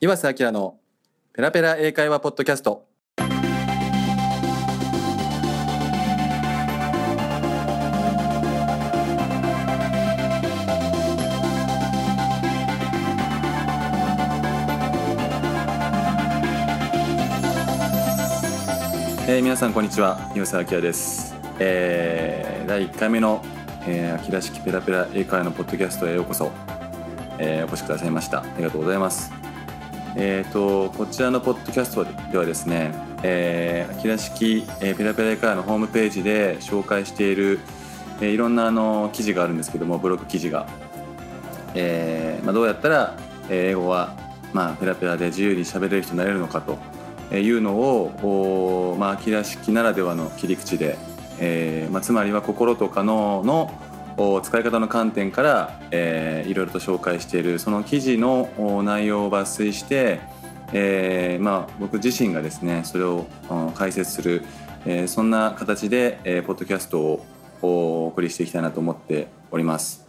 岩瀬明のペラペラ英会話ポッドキャスト。えー、皆さんこんにちは。岩瀬明です、えー、第1回目の、えー、秋らしきペラペラ英会話のポッドキャストへようこそ、えー、お越しくださいました。ありがとうございます。えーと、こちらのポッドキャストではですね、えー、秋らしき、え、ペラペラ英会話のホームページで紹介している、えー、いろんなあの記事があるんですけどもブログ記事が、えーまあ、どうやったら英語は、まあ、ペラペラで自由に喋れる人になれるのかというのを、まあ、秋らしきならではの切り口で、えーまあ、つまりは心とか脳の使い方の観点から、えー、いろいろと紹介しているその記事の内容を抜粋して、えーまあ、僕自身がですねそれを解説する、えー、そんな形で、えー、ポッドキャストをお送りしていきたいなと思っております。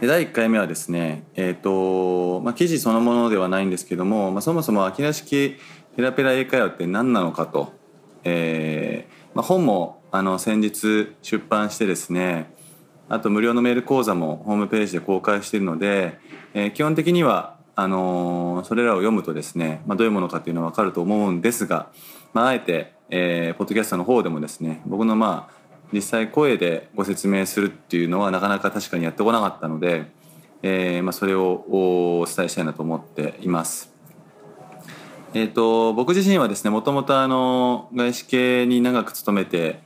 で第1回目はですね、えーとまあ、記事そのものではないんですけども、まあ、そもそも秋ら式ペラペラ英会話って何なのかと、えーまあ、本もあの先日出版してですねあと無料のメール講座もホームページで公開しているので、えー、基本的にはあのー、それらを読むとですね、まあ、どういうものかというのは分かると思うんですが、まあ、あえて、えー、ポッドキャストの方でもですね僕のまあ実際声でご説明するっていうのはなかなか確かにやってこなかったので、えーまあ、それをお伝えしたいなと思っています。えーと、僕自身はですねもともと外資系に長く勤めて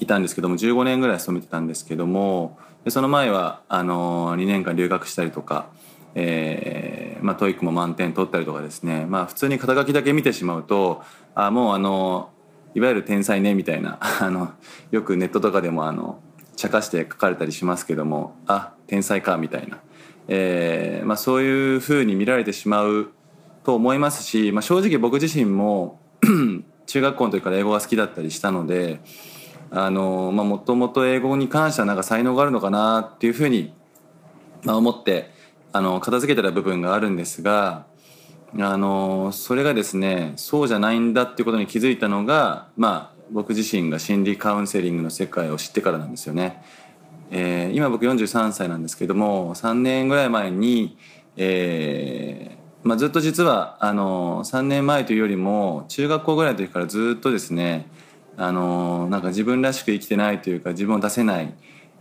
いたんですけども15年ぐらい勤めてたんですけどもでその前はあの2年間留学したりとか、えーまあ、 TOEIC も満点取ったりとかですね、まあ、普通に肩書きだけ見てしまうとあもうあのいわゆる天才ねみたいな あのよくネットとかでもあの茶化して書かれたりしますけどもあ天才かみたいな、えーまあ、そういうふうに見られてしまうと思いますし、まあ、正直僕自身も 中学校の時から英語が好きだったりしたのでもともと英語に関してはなんか才能があるのかなっていうふうに、まあ、思ってあの片付けてた部分があるんですがあのそれがですねそうじゃないんだっていうことに気づいたのがまあ僕自身が心理カウンセリングの世界を知ってからなんですよね。えー、今僕43歳なんですけども3年ぐらい前に、えーまあ、ずっと実はあの3年前というよりも中学校ぐらいの時からずっとですねあのなんか自分らしく生きてないというか自分を出せない、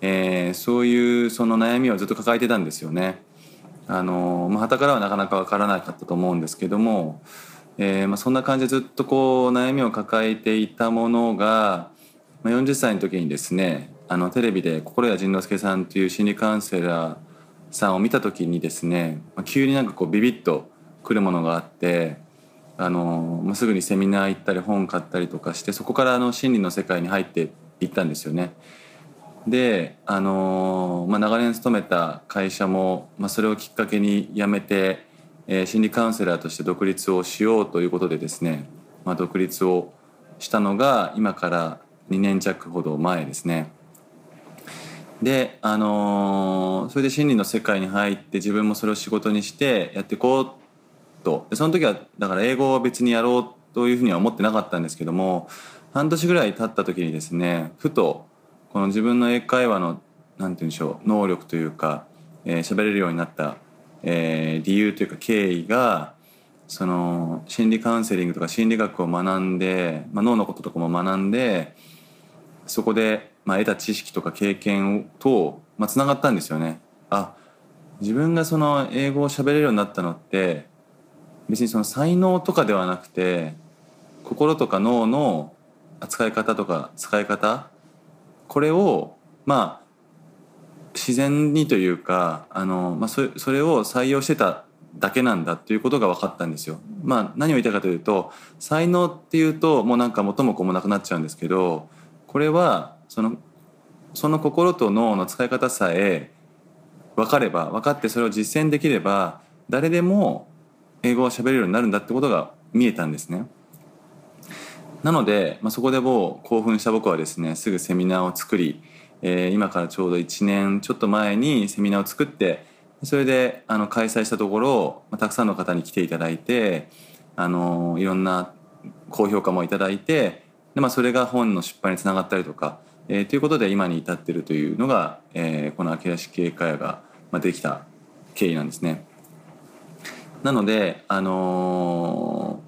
えー、そういうその悩みをずっと抱えてたんですよね。あのまあ、からはなかなか分からなかったと思うんですけども、えーまあ、そんな感じでずっとこう悩みを抱えていたものが、まあ、40歳の時にですねあのテレビで心谷仁之助さんという心理カウンセラーさんを見た時にですね、まあ、急になんかこうビビッとくるものがあってあの、まあ、すぐにセミナー行ったり本買ったりとかしてそこからあの心理の世界に入っていったんですよね。であの、まあ、長年勤めた会社も、まあ、それをきっかけに辞めて、えー、心理カウンセラーとして独立をしようということでですね、まあ、独立をしたのが今から2年弱ほど前ですね。であのそれで心理の世界に入って自分もそれを仕事にしてやっていこうとでその時はだから英語を別にやろうというふうには思ってなかったんですけども半年ぐらい経った時にですねふとこの自分の英会話のなんて言うんでしょう能力というか喋、えー、れるようになった、えー、理由というか経緯がその心理カウンセリングとか心理学を学んで、まあ、脳のこととかも学んでそこで、まあ、得た知識とか経験と、まあ、つながったんですよね。あ自分がその英語を喋れるようになったのって別にその才能とかではなくて心とか脳の扱い方とか使い方これをまあ自然にというかあの、まあ、そそれを採用してただけなんだっていうことが分かったんですよ。まあ、何を言いたいかというと才能っていうともうなんか元も子もなくなっちゃうんですけどこれはそのその心と脳の使い方さえ分かれば分かってそれを実践できれば誰でも英語を喋れるようになるんだってことが見えたんですね。なので、まあ、そこでもう興奮した僕はですねすぐセミナーを作り、えー、今からちょうど1年ちょっと前にセミナーを作って、それであの開催したところ、まあ、たくさんの方に来ていただいてあのいろんな高評価もいただいてで、まあ、それが本の出版につながったりとか、えー、ということで今に至ってるというのが、えー、この秋らし経営会話が、できた経緯なんですね。なので、あの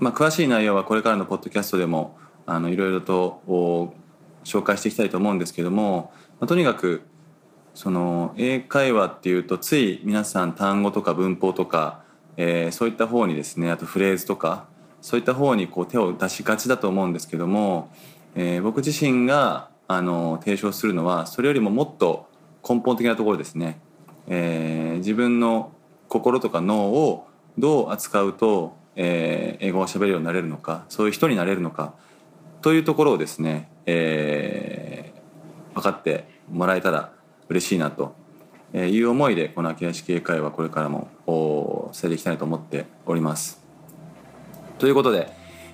ー、まあ、詳しい内容はこれからのポッドキャストでもあのいろいろと紹介していきたいと思うんですけども、まあ、とにかくその英会話っていうとつい皆さん単語とか文法とか、えー、そういった方にですねあとフレーズとかそういった方にこう手を出しがちだと思うんですけども、えー、僕自身があの提唱するのはそれよりももっと根本的なところですね、えー、自分の心とか脳をどう扱うと、えー、英語を喋るようになれるのかそういう人になれるのかというところをですね、えー、分かってもらえたら嬉しいなという思いでこの秋梨系会はこれからも伝えていきたいと思っております。ということで、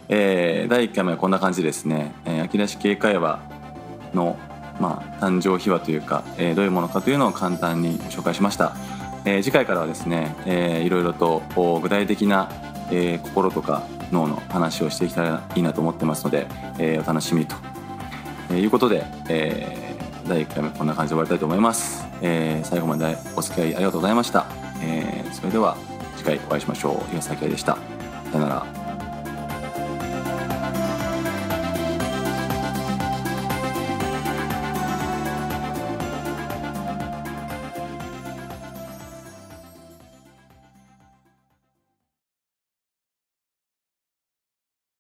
えー、第1回目はこんな感じですね、えー、秋梨系会話の、まあ、誕生秘話というか、えー、どういうものかというのを簡単に紹介しました。えー、次回からはですね、えー、いろいろと具体的な、えー、心とか脳の話をしていきたらいいなと思ってますので、えー、お楽しみと、えー、いうことで、えー第1回目こんな感じで終わりたいと思います、えー、最後までお付き合いありがとうございました、えー、それでは次回お会いしましょう。岩崎でした。さよなら。